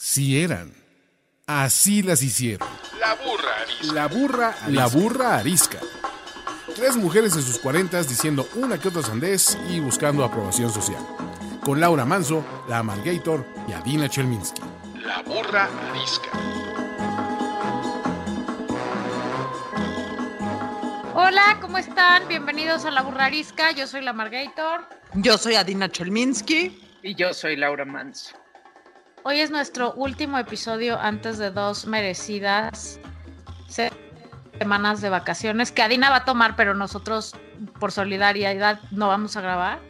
Sí eran. Así las hicieron. La burra arisca. La burra, la burra arisca. Tres mujeres en sus cuarentas diciendo una que otra sandez y buscando aprobación social. Con Laura Manso, la Amalgator y Adina Chelminsky. La burra arisca. Hola, ¿cómo están? Bienvenidos a La Burra Arisca. Yo soy la Margator. Yo soy Adina Chelminsky. Y yo soy Laura Manso. Hoy es nuestro último episodio antes de dos merecidas semanas de vacaciones que Adina va a tomar, pero nosotros por solidaridad no vamos a grabar.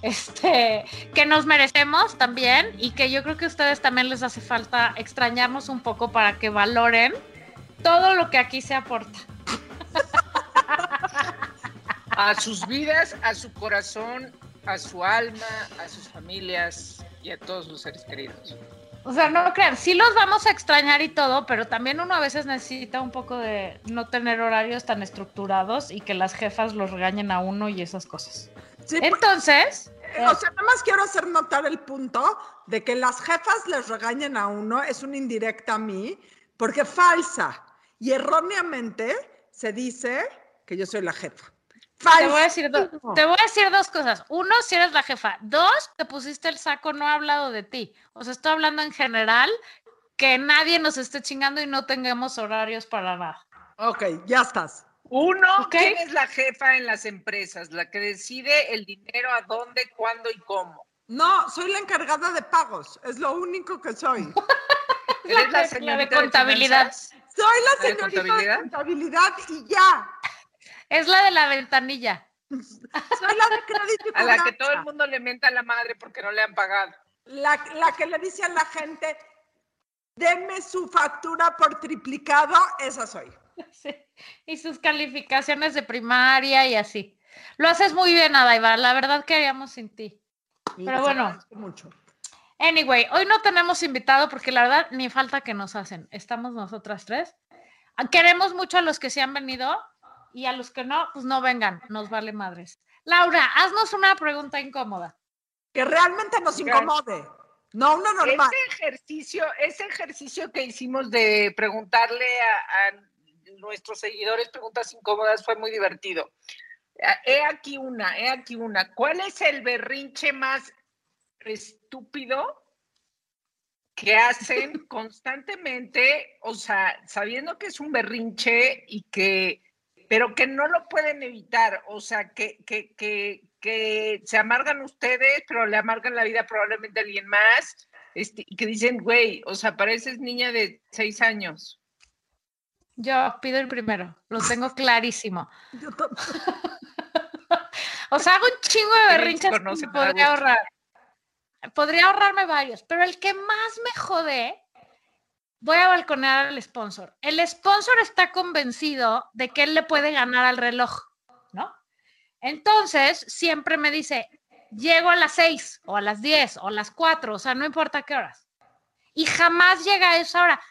Este, que nos merecemos también y que yo creo que a ustedes también les hace falta extrañarnos un poco para que valoren todo lo que aquí se aporta. A sus vidas, a su corazón, a su alma, a sus familias y a todos sus seres queridos. O sea, no crean, sí los vamos a extrañar y todo, pero también uno a veces necesita un poco de no tener horarios tan estructurados y que las jefas los regañen a uno y esas cosas. Sí, pues, Entonces, eh, o sea, nada más quiero hacer notar el punto de que las jefas les regañen a uno es una indirecta a mí, porque falsa y erróneamente se dice que yo soy la jefa. Te voy, a decir te voy a decir dos cosas. Uno, si eres la jefa. Dos, te pusiste el saco, no he hablado de ti. O sea, estoy hablando en general, que nadie nos esté chingando y no tengamos horarios para nada. Ok, ya estás. Uno, ¿quién es la jefa en las empresas? La que decide el dinero a dónde, cuándo y cómo. No, soy la encargada de pagos. Es lo único que soy. ¿Eres la, la señorita de contabilidad. De soy la ¿La de señorita de contabilidad? contabilidad y ya. Es la de la ventanilla. Soy la de crédito y a la que todo el mundo le menta a la madre porque no le han pagado. La, la que le dice a la gente, deme su factura por triplicado, esa soy. Sí. Y sus calificaciones de primaria y así. Lo haces muy bien, Adaiva. La verdad que haríamos sin ti. Pero bueno. mucho. Anyway, hoy no tenemos invitado porque la verdad ni falta que nos hacen. Estamos nosotras tres. Queremos mucho a los que se han venido y a los que no, pues no vengan. Nos vale madres. Laura, haznos una pregunta incómoda. Que realmente nos incomode. No uno normal. Ese ejercicio, ese ejercicio que hicimos de preguntarle a, a nuestros seguidores preguntas incómodas fue muy divertido. Ah, He aquí una, he aquí una. ¿Cuál es el berrinche más estúpido que hacen constantemente? O sea, sabiendo que es un berrinche y que, pero que no lo pueden evitar. O sea, que, que, que, que se amargan ustedes, pero le amargan la vida probablemente a alguien más. Este, y que dicen, güey, o sea, pareces niña de seis años. Yo pido el primero. Lo tengo clarísimo. Yo O sea, hago un chingo de berrinches que podría ahorrar. Podría ahorrarme varios, pero el que más me jode, voy a balconear al sponsor. El sponsor está convencido de que él le puede ganar al reloj, ¿no? Entonces, siempre me dice, llego a las seis o a las diez o a las cuatro, o sea, no importa qué horas. Y jamás llega a esa hora.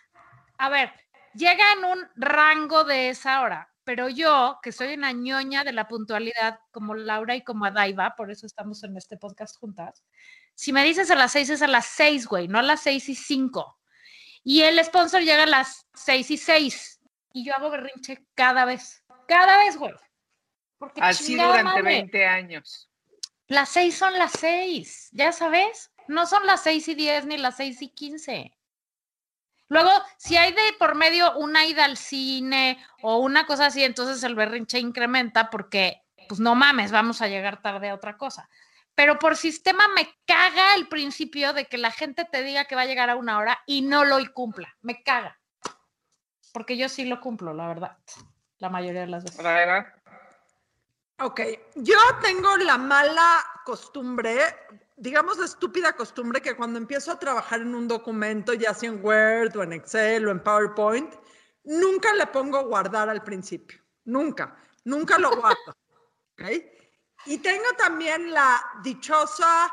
A ver, llega en un rango de esa hora, pero yo, que soy una ñoña de la puntualidad, como Laura y como Adaiva, por eso estamos en este podcast juntas, si me dices a las seis es a las seis, güey, no a las seis y cinco. Y el sponsor llega a las seis y seis, y yo hago berrinche cada vez, cada vez, güey. Porque Así durante madre, 20 años. Las seis son las seis, ya sabes, no son las seis y diez ni las seis y quince. Luego, si hay de por medio una ida al cine o una cosa así, entonces el berrinche incrementa porque, pues no mames, vamos a llegar tarde a otra cosa. Pero por sistema me caga el principio de que la gente te diga que va a llegar a una hora y no lo cumpla. Me caga. Porque yo sí lo cumplo, la verdad. La mayoría de las veces. ¿verdad? Ok, yo tengo la mala costumbre, digamos la estúpida costumbre que cuando empiezo a trabajar en un documento, ya sea en Word o en Excel o en PowerPoint, nunca le pongo guardar al principio, nunca, nunca lo guardo. ¿ok? Y tengo también la dichosa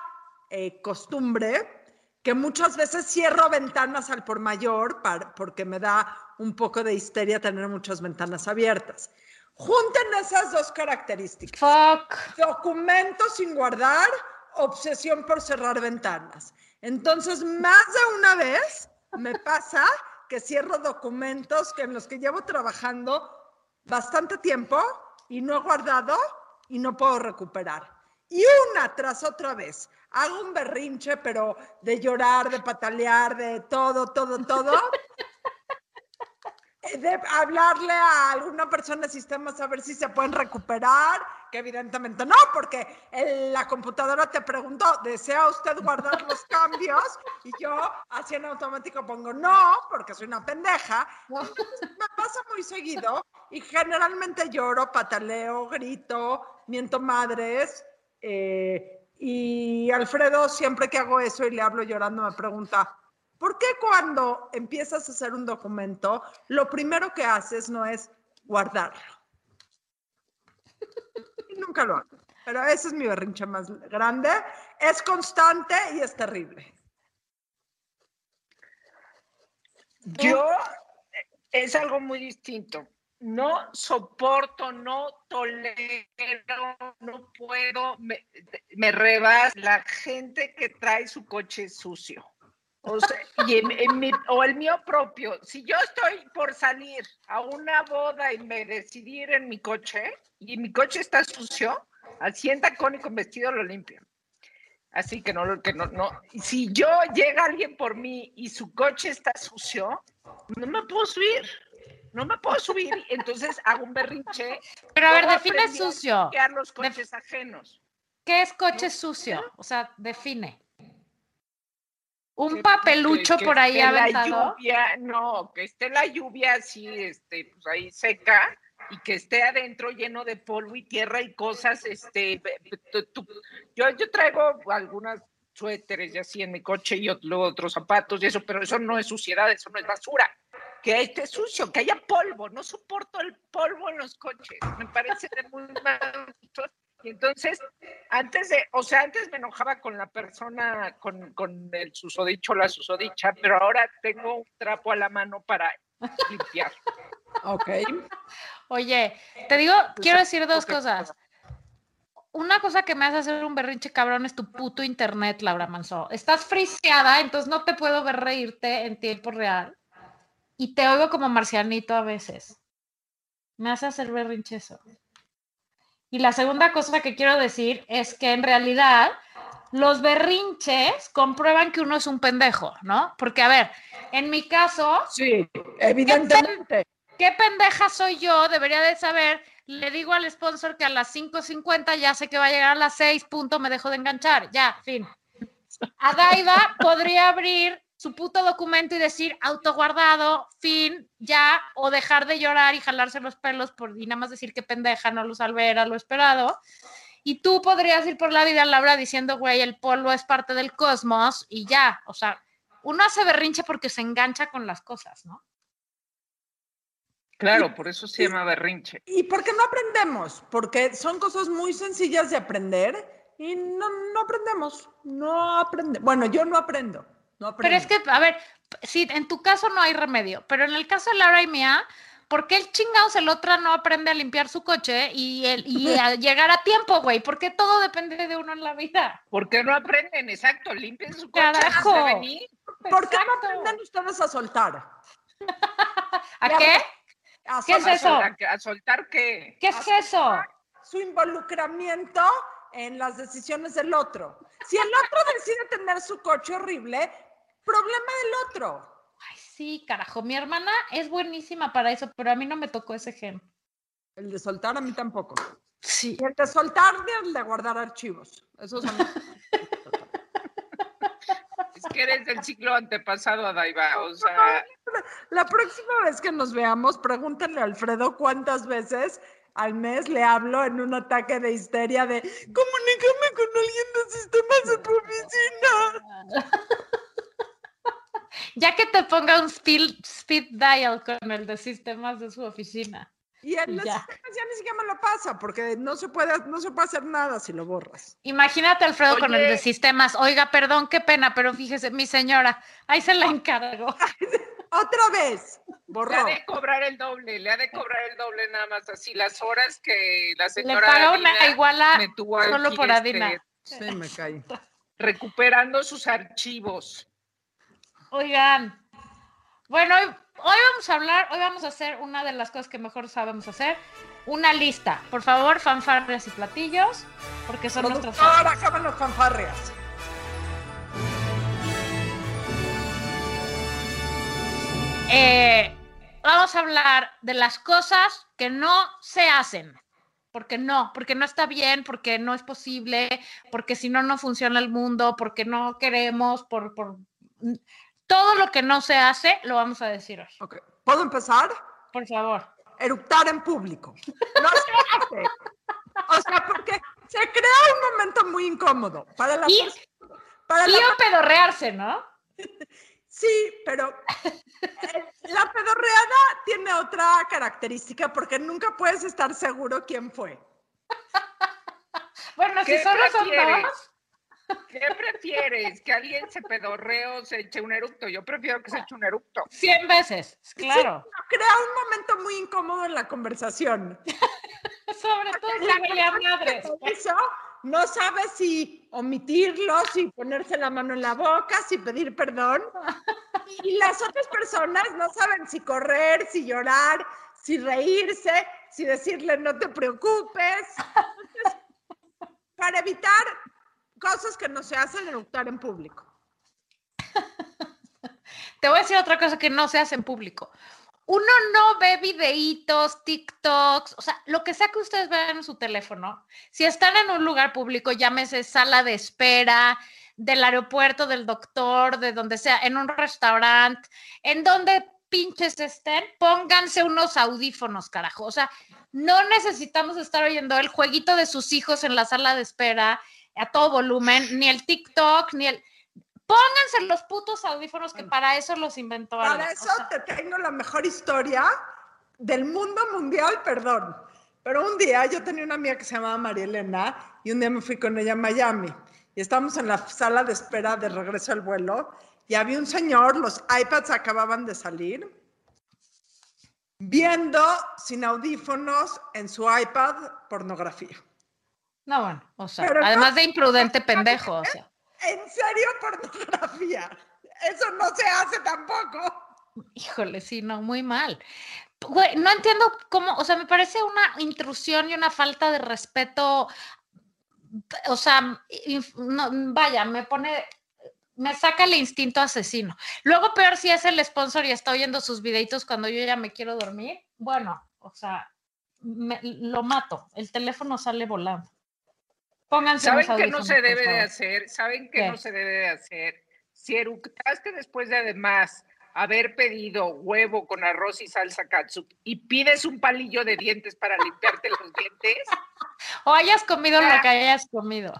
eh, costumbre que muchas veces cierro ventanas al por mayor para- porque me da un poco de histeria tener muchas ventanas abiertas. Junten esas dos características. Fuck. Documento sin guardar, obsesión por cerrar ventanas. Entonces, más de una vez me pasa que cierro documentos que en los que llevo trabajando bastante tiempo y no he guardado y no puedo recuperar. Y una tras otra vez. Hago un berrinche, pero de llorar, de patalear, de todo, todo, todo. De hablarle a alguna persona de sistemas a ver si se pueden recuperar, que evidentemente no, porque el- la computadora te preguntó, ¿desea usted guardar los cambios? Y yo así en automático pongo no, porque soy una pendeja. Entonces, me pasa muy seguido y generalmente lloro, pataleo, grito, miento madres. eh, y Alfredo, siempre que hago eso y le hablo llorando, me pregunta, ¿por qué cuando empiezas a hacer un documento, lo primero que haces no es guardarlo? Nunca lo hago. Pero ese es mi berrinche más grande. Es constante y es terrible. Yo eh, es algo muy distinto. No soporto, no tolero, no puedo, me, me rebasa la gente que trae su coche sucio. O, sea, y en- en mi- o el mío propio. Si yo estoy por salir a una boda y me decidí ir en mi coche y mi coche está sucio, así en tacón y con vestido lo limpio. Así que no, que no, no. Si yo llega alguien por mí y su coche está sucio, no me puedo subir. No me puedo subir. Entonces hago un berrinche. Pero a ver, define a sucio. limpiar los coches ajenos. ¿Qué es coche sucio? O sea, define. Un Que- papelucho que- que por ahí esté la aventado. lluvia, no, que esté la lluvia así, este, pues ahí seca y que esté adentro lleno de polvo y tierra y cosas, este, yo, yo traigo algunas suéteres y así en mi coche y ot- luego otros zapatos y eso, pero eso no es suciedad, eso no es basura. Que esté sucio, que haya polvo, no soporto el polvo en los coches, me parece de muy mal. Y entonces, antes de, o sea, antes me enojaba con la persona, con, con el susodicho, la susodicha, pero ahora tengo un trapo a la mano para limpiar. Ok. Oye, te digo, quiero decir dos cosas. Una cosa que me hace hacer un berrinche cabrón es tu puto internet, Laura Manso. Estás friseada, entonces no te puedo ver reírte en tiempo real. Y te oigo como marcianito a veces. Me hace hacer berrinche eso. Y la segunda cosa que quiero decir es que en realidad los berrinches comprueban que uno es un pendejo, ¿no? Porque, a ver, en mi caso, Sí, evidentemente. ¿Qué pendeja soy yo? Debería de saber. Le digo al sponsor que a las 5.50 ya sé que va a llegar a las 6, punto, me dejo de enganchar. Ya, fin. Adaiva podría abrir su puto documento y decir autoguardado, fin, ya, o dejar de llorar y jalarse los pelos por, y nada más decir que pendeja, no lo salvé, era lo esperado. Y tú podrías ir por la vida, Laura, diciendo, güey, el polvo es parte del cosmos y ya. O sea, uno hace berrinche porque se engancha con las cosas, ¿no? Claro, por eso se llama berrinche. ¿Y por qué no aprendemos? Porque son cosas muy sencillas de aprender y no, no aprendemos. No aprendemos. Bueno, yo no aprendo. No. Pero es que, a ver, sí, en tu caso no hay remedio, pero en el caso de Laura y mía, ¿por qué el chingados el otro no aprende a limpiar su coche y, el, y a llegar a tiempo, güey? Porque todo depende de uno en la vida. ¿Por qué no aprenden? Exacto, limpien su coche Carajo. antes de venir. ¿Por qué no aprenden ustedes a soltar? ¿A qué? A ¿Qué es eso? ¿A, a soltar qué? ¿Qué es eso? Su involucramiento en las decisiones del otro. Si el otro decide tener su coche horrible, problema del otro. Ay, sí, carajo, mi hermana es buenísima para eso, pero a mí no me tocó ese gen. El de soltar a mí tampoco. Sí. Y el de soltar y el de guardar archivos. Esos son. Es que eres del ciclo antepasado, Adaiva. O sea, La próxima vez que nos veamos, pregúntale a Alfredo cuántas veces al mes le hablo en un ataque de histeria de comunícame con alguien de sistemas de tu oficina. Ya que te ponga un speed, speed dial con el de sistemas de su oficina. Y él Ya. ya ni siquiera me lo pasa porque no se puede, no se puede hacer nada si lo borras. Imagínate, Alfredo, con el de sistemas. Oiga, perdón, qué pena, pero fíjese, mi señora, ahí se la encargo. Otra vez, le borró. ha de cobrar el doble, le ha de cobrar el doble nada más así. Las horas que la Le señora paga Adina una iguala me tuvo solo por este, Adina. Sí, me caí. recuperando sus archivos. Oigan, Bueno, hoy, hoy vamos a hablar, hoy vamos a hacer una de las cosas que mejor sabemos hacer, una lista. Por favor, fanfarrias y platillos, porque son nuestros Ahora acaban los fanfarrias. Eh, vamos a hablar de las cosas que no se hacen. Porque no, porque no está bien, porque no es posible, porque si no, no funciona el mundo, porque no queremos, por, por todo lo que no se hace, lo vamos a decir hoy. Ok, ¿Puedo empezar? Por favor. Eructar en público. No se hace. O sea, porque se crea un momento muy incómodo para la Y- para Y la o pedorrearse, ¿no? Sí, pero eh, la pedorreada tiene otra característica porque nunca puedes estar seguro quién fue. Bueno, si ¿Qué solo son dos, ¿Qué prefieres? ¿Que alguien se pedorree o se eche un eructo? Yo prefiero que se eche un eructo. 100 veces, claro. Crea un momento muy incómodo en la conversación. Sobre todo si madres. hizo no sabe si omitirlo, si ponerse la mano en la boca, si pedir perdón. Y las otras personas no saben si correr, si llorar, si reírse, si decirle no te preocupes. Entonces, para evitar cosas que no se hacen en público. Te voy a decir otra cosa que no se hace en público. Uno no ve videitos, TikToks, o sea, lo que sea que ustedes vean en su teléfono. Si están en un lugar público, llámese sala de espera, del aeropuerto, del doctor, de donde sea, en un restaurante, en donde pinches estén, pónganse unos audífonos, carajo. O sea, no necesitamos estar oyendo el jueguito de sus hijos en la sala de espera a todo volumen, ni el TikTok, ni el... Pónganse los putos audífonos que para eso los inventó. Para eso sea, te tengo la mejor historia del mundo mundial, perdón. Pero un día yo tenía una amiga que se llamaba María Elena y un día me fui con ella a Miami y estábamos en la sala de espera de regreso al vuelo y había un señor, los iPads acababan de salir, viendo sin audífonos en su iPad pornografía. No, bueno, o sea, Pero no- además de imprudente pendejo, o sea. ¿En serio pornografía? Eso no se hace tampoco. Híjole, sí, no, muy mal. Güey, no entiendo cómo, o sea, me parece una intrusión y una falta de respeto. O sea, no, vaya, me pone, me saca el instinto asesino. Luego, peor si es el sponsor y está oyendo sus videitos cuando yo ya me quiero dormir. Bueno, o sea, me- lo mato. El teléfono sale volando. Pónganse ¿Saben qué no se debe de hacer? ¿Saben qué ¿Qué? no se debe de hacer? Si eructaste después de además haber pedido huevo con arroz y salsa katsup y pides un palillo de dientes para limpiarte los dientes, O hayas comido lo que hayas comido.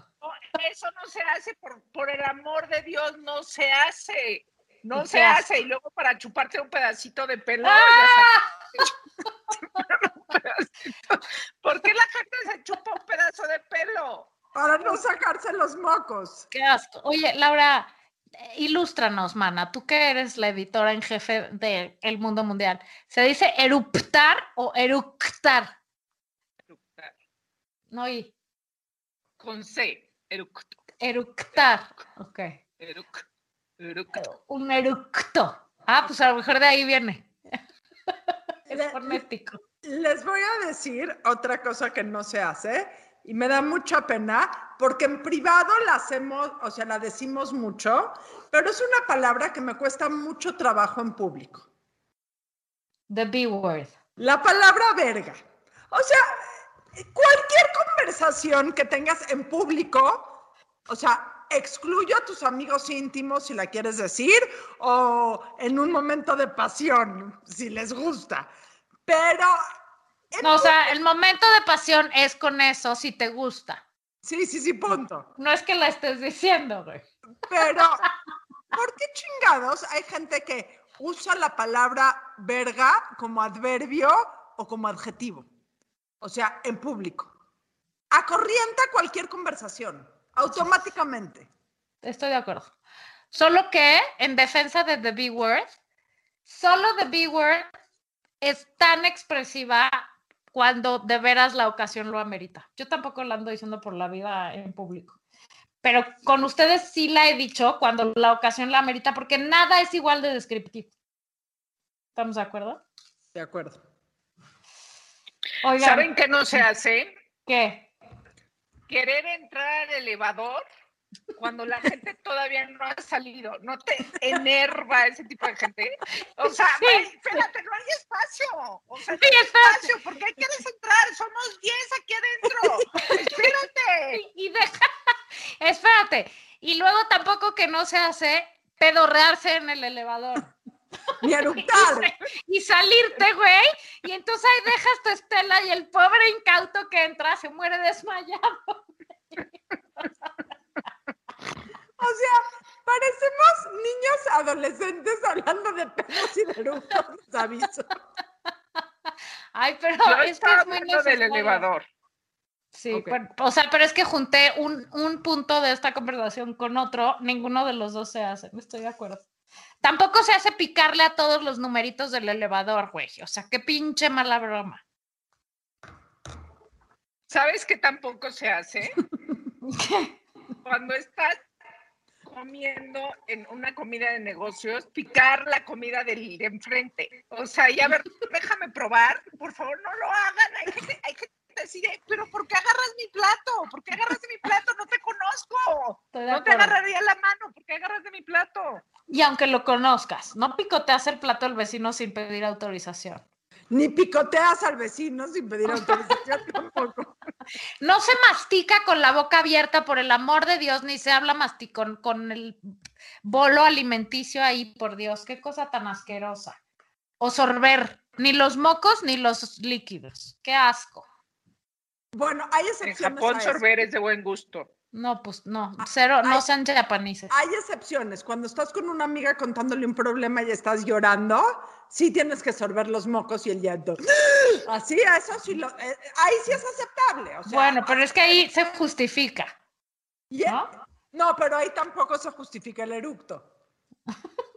eso no se hace, por, por el amor de Dios, no se hace. No ¿Y se hace? hace. Y luego para chuparte un pedacito de pelo, ¡Ah! ya sabes, un pedacito. ¿por qué la gente se chupa un pedazo de pelo? Para no sacarse los mocos. Qué asco. Oye, Laura, eh, ilústranos, mana. Tú que eres la editora en jefe de El Mundo Mundial. ¿Se dice eruptar o eructar? Eructar. No, y Con C, eructo. eructar. Ok. Eruc, eructo. Un eructo. Ah, pues a lo mejor de ahí viene. Es fonético. Les voy a decir otra cosa que no se hace y me da mucha pena porque en privado la hacemos, o sea, la decimos mucho, pero es una palabra que me cuesta mucho trabajo en público. The B word. La palabra verga. O sea, cualquier conversación que tengas en público, o sea, excluyo a tus amigos íntimos si la quieres decir o en un momento de pasión, si les gusta. Pero... No, o sea, el momento de pasión es con eso, si te gusta. Sí, sí, sí, punto. No es que la estés diciendo, güey. Pero, ¿por qué chingados hay gente que usa la palabra verga como adverbio o como adjetivo? O sea, en público. Acorrienta cualquier conversación, automáticamente. Estoy de acuerdo. Solo que en defensa de The B Word, solo The B Word es tan expresiva cuando de veras la ocasión lo amerita. Yo tampoco la ando diciendo por la vida en público. Pero con ustedes sí la he dicho cuando la ocasión la amerita, porque nada es igual de descriptivo. ¿Estamos de acuerdo? De acuerdo. Oigan, ¿Saben qué no se hace? ¿qué? Querer entrar al elevador cuando la gente todavía no ha salido. ¿No te enerva ese tipo de gente? O sea, Sí. espérate, no hay espacio. O sea, no Sí, hay espérate. espacio. ¿Por qué quieres entrar? Somos 10 aquí adentro. Espérate. Y deja, espérate. Y luego tampoco que no se hace pedorrearse en el elevador. Ni eructar. y salirte, güey. Y entonces ahí dejas tu estela y el pobre incauto que entra se muere desmayado. O sea, parecemos niños adolescentes hablando de pedos y de les aviso. Ay, pero Yo es que es muy hablando del necesario. elevador. Sí, pero- o sea, pero es que junté un, un punto de esta conversación con otro, ninguno de los dos se hace, estoy de acuerdo. Tampoco se hace picarle a todos los numeritos del elevador, güey. O sea, qué pinche mala broma. ¿Sabes qué tampoco se hace? Cuando estás comiendo en una comida de negocios, picar la comida del de enfrente. O sea, y a ver, déjame probar, por favor, no lo hagan. Hay gente, hay gente que decide, pero ¿por qué agarras mi plato? ¿Por qué agarras de mi plato? No te conozco. No te agarraría la mano, ¿por qué agarras de mi plato? Y aunque lo conozcas, no picoteas el plato del vecino sin pedir autorización. Ni picoteas al vecino sin pedir autorización tampoco. No se mastica con la boca abierta, por el amor de Dios, ni se habla masticón con el bolo alimenticio ahí, por Dios, qué cosa tan asquerosa. O sorber, ni los mocos ni los líquidos. Qué asco. Bueno, hay En excepciones. Japón a eso. sorber es de buen gusto. No, pues no, cero, no sean japoneses. Hay excepciones. Cuando estás con una amiga contándole un problema y estás llorando, sí tienes que sorber los mocos y el llanto. Así, eso sí lo. eh, ahí sí es aceptable. O sea, Bueno, pero es que ahí se justifica, y- ¿no? no, pero ahí tampoco se justifica el eructo.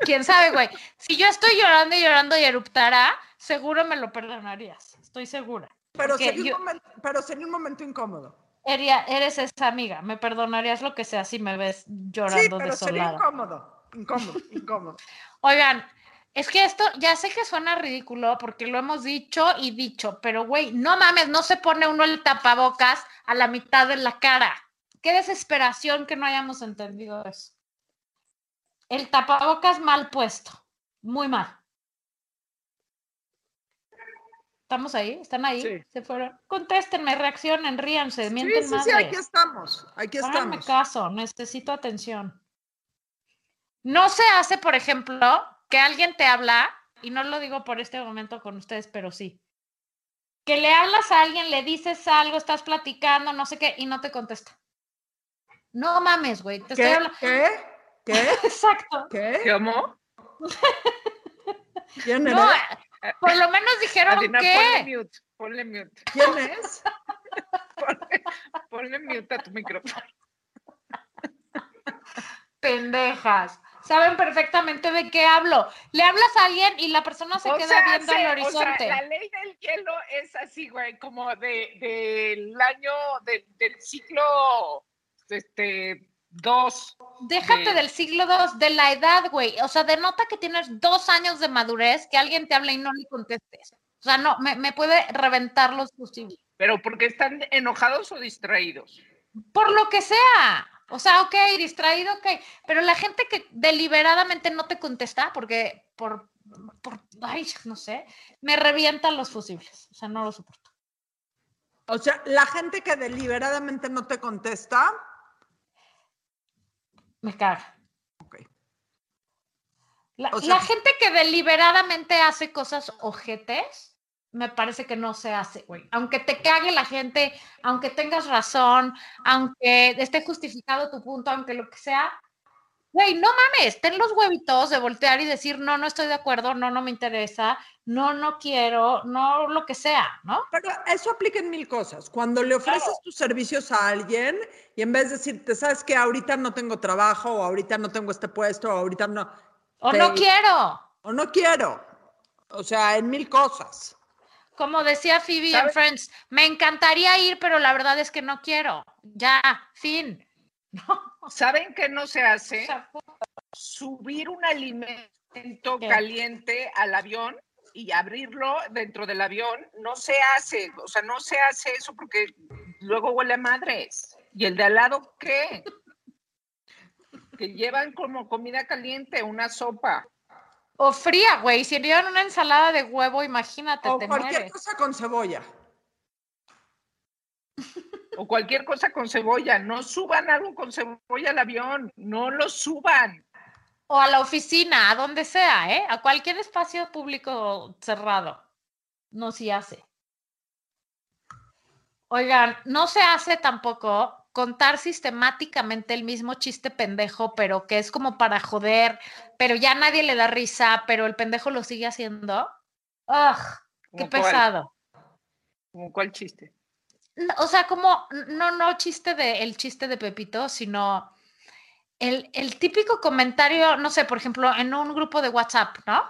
¿Quién sabe, güey? Si yo estoy llorando y llorando y eruptara, seguro me lo perdonarías. Estoy segura. Pero sería, yo- un momento, pero sería un momento incómodo. Eria- eres esa amiga, me perdonarías lo que sea si me ves Sí, llorando pero sería incómodo. Incómodo, incómodo. Oigan, es que esto ya sé que suena ridículo porque lo hemos dicho y dicho, pero güey, no mames, no se pone uno el tapabocas a la mitad de la cara. Qué desesperación que no hayamos entendido eso. El tapabocas mal puesto, muy mal. ¿Estamos ahí? ¿Están ahí? Sí. ¿Se fueron? Contéstenme, reaccionen, ríanse, Sí, mienten sí, sí, madres. aquí estamos. Aquí Háganme estamos. caso, necesito atención. No se hace, por ejemplo, que alguien te habla, y no lo digo por este momento con ustedes, pero sí. Que le hablas a alguien, le dices algo, estás platicando, no sé qué, y no te contesta. No mames, güey. Te estoy ¿Qué? hablando. ¿Qué? ¿Qué? Exacto. ¿Qué? ¿Cómo? ¿Quién No, eres? eh, por lo menos dijeron Adina, ponle que. mute, ponle mute, ¿Quién es? ponle, ponle mute a tu micrófono. Pendejas. Saben perfectamente de qué hablo. Le hablas a alguien y la persona se O queda sea, viendo se- el o sea, horizonte. la ley del hielo es así, güey, como de del año de- del siglo este dos. Déjate de- del siglo II, de la edad, güey. O sea, denota que tienes dos años de madurez, que alguien te habla y no le contestes. O sea, no, me, me puede reventar los fusibles. Pero porque están enojados o distraídos. Por lo que sea. O sea, ok, distraído, ok. Pero la gente que deliberadamente no te contesta, porque por, por ay, no sé, me revientan los fusibles. O sea, no lo soporto. O sea, la gente que deliberadamente no te contesta. Me caga. La, O sea- la gente que deliberadamente hace cosas ojetes, me parece que no se hace, güey. Aunque te cague la gente, aunque tengas razón, aunque esté justificado tu punto, aunque lo que sea, güey, no mames, ten los huevitos de voltear y decir, no, no estoy de acuerdo, no, no me interesa, no, no quiero, no, lo que sea, ¿no? Pero eso aplica en mil cosas. Cuando le ofreces tus servicios a alguien y en vez de decirte, sabes que ahorita no tengo trabajo, o ahorita no tengo este puesto, o ahorita no, O Te- no quiero. o no quiero. O sea, en mil cosas. Como decía Phoebe en ¿Sabes? Friends, me encantaría ir, pero la verdad es que no quiero. Ya, fin. No, ¿Saben qué no se hace? Subir un alimento alimento ¿Qué? caliente al avión y abrirlo dentro del avión. No se hace, o sea, no se hace eso porque luego huele a madres. ¿Y el de al lado qué? Que llevan como comida caliente, una sopa. O fría, güey. Si llevan una ensalada de huevo, imagínate, O te cualquier mueres. cosa con cebolla. O cualquier cosa con cebolla. No suban algo con cebolla al avión. No lo suban. O a la oficina, a donde sea, ¿eh? A cualquier espacio público cerrado. No se hace. Oigan, no se hace tampoco contar sistemáticamente el mismo chiste pendejo, pero que es como para joder, pero ya nadie le da risa, pero el pendejo lo sigue haciendo. ¡Ugh! ¡Qué ¿Como cuál? pesado! ¿Como cuál chiste? O sea, como, no, no chiste de, el chiste de Pepito, sino el, el típico comentario, no sé, por ejemplo, en un grupo de WhatsApp, ¿no?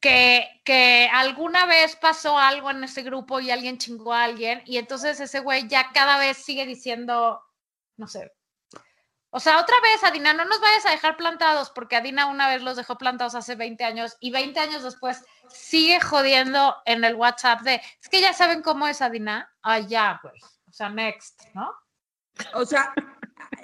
Que, que alguna vez pasó algo en ese grupo y alguien chingó a alguien y entonces ese güey ya cada vez sigue diciendo, no sé. O sea, otra vez, Adina, no nos vayas a dejar plantados porque Adina una vez los dejó plantados hace 20 años y 20 años después sigue jodiendo en el WhatsApp de, es que ya saben cómo es Adina. Ah, ya, güey. O sea, next, ¿no? O sea,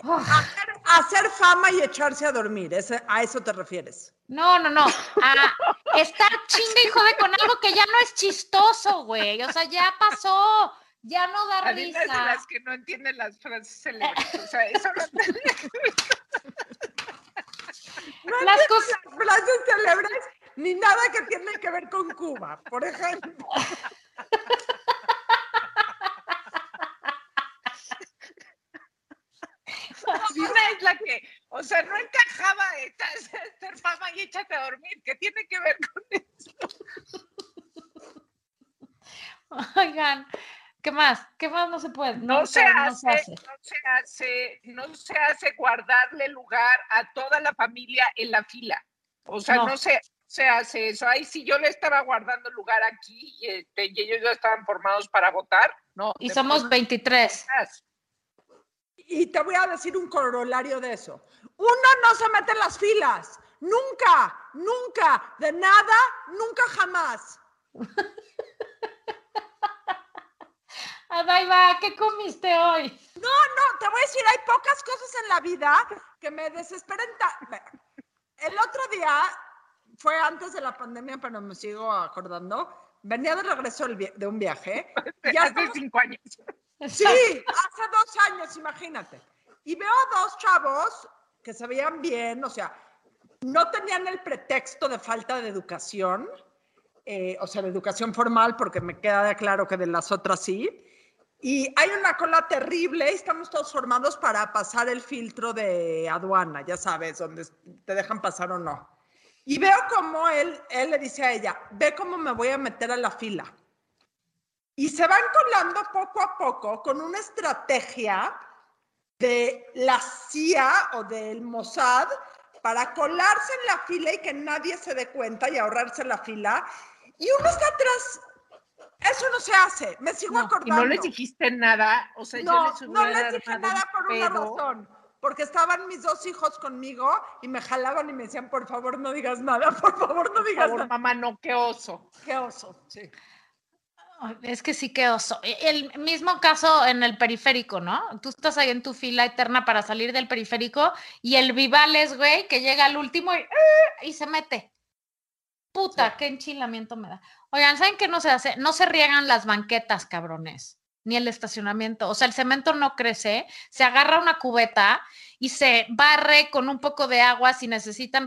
hacer, hacer fama y echarse a dormir. ese- a eso te refieres. No, no, no. A estar chinga y jode con algo que ya no es chistoso, güey. O sea, ya pasó. Ya no da Adina es de risa. las que no entienden las frases célebres. O sea, eso no No Las cosas. las frases célebres ni nada que tiene que ver con Cuba, por ejemplo. Adina es la que, o sea, no encajaba esta- hacer fama y échate a dormir. ¿Qué tiene que ver con eso? Oigan, ¿qué más? ¿Qué más no se puede? No, se, no hace, no se hace, no se hace guardarle lugar a toda la familia en la fila. O sea, No. no, se, se hace eso. Ahí sí yo le estaba guardando lugar aquí y, este, y ellos ya estaban formados para votar. No. Y somos pones 23. atrás. Y te voy a decir un corolario de eso. Uno no se mete en las filas. Nunca, nunca, de nada, nunca jamás. Adaiva, ¿qué comiste hoy? No, no, te voy a decir, hay pocas cosas en la vida que me desesperan. El otro día, fue antes de la pandemia, pero me sigo acordando, venía de regreso de un viaje. y Ya Hace estamos- cinco años. Sí, hace dos años, imagínate. Y veo a dos chavos que se veían bien, o sea, no tenían el pretexto de falta de educación, eh, o sea, de educación formal, porque me queda claro que de las otras sí. Y hay una cola terrible estamos todos formados para pasar el filtro de aduana, ya sabes, donde te dejan pasar o no. Y veo como él, él le dice a ella, ve cómo me voy a meter a la fila. Y se van colando poco a poco con una estrategia de la CIA o del Mossad para colarse en la fila y que nadie se dé cuenta y ahorrarse la fila. Y uno está atrás. Eso no se hace. Me sigo No, y Y acordando. no les dijiste nada. O sea, yo No, les no les dije nada por una razón. Porque estaban mis dos hijos conmigo y me jalaban y me decían, por favor, no digas nada, por favor, no Por digas favor, nada. mamá, no, qué oso. Qué oso, sí. Es que sí que oso. E- El mismo caso en el periférico, ¿no? Tú estás ahí en tu fila eterna para salir del periférico y el Vivales, güey, que llega al último y, ¡ah! y se mete. Puta, qué enchilamiento me da. Oigan, ¿saben qué no se hace? No se riegan las banquetas, cabrones, ni el estacionamiento. O sea, el cemento no crece, se agarra una cubeta y se barre con un poco de agua si necesitan.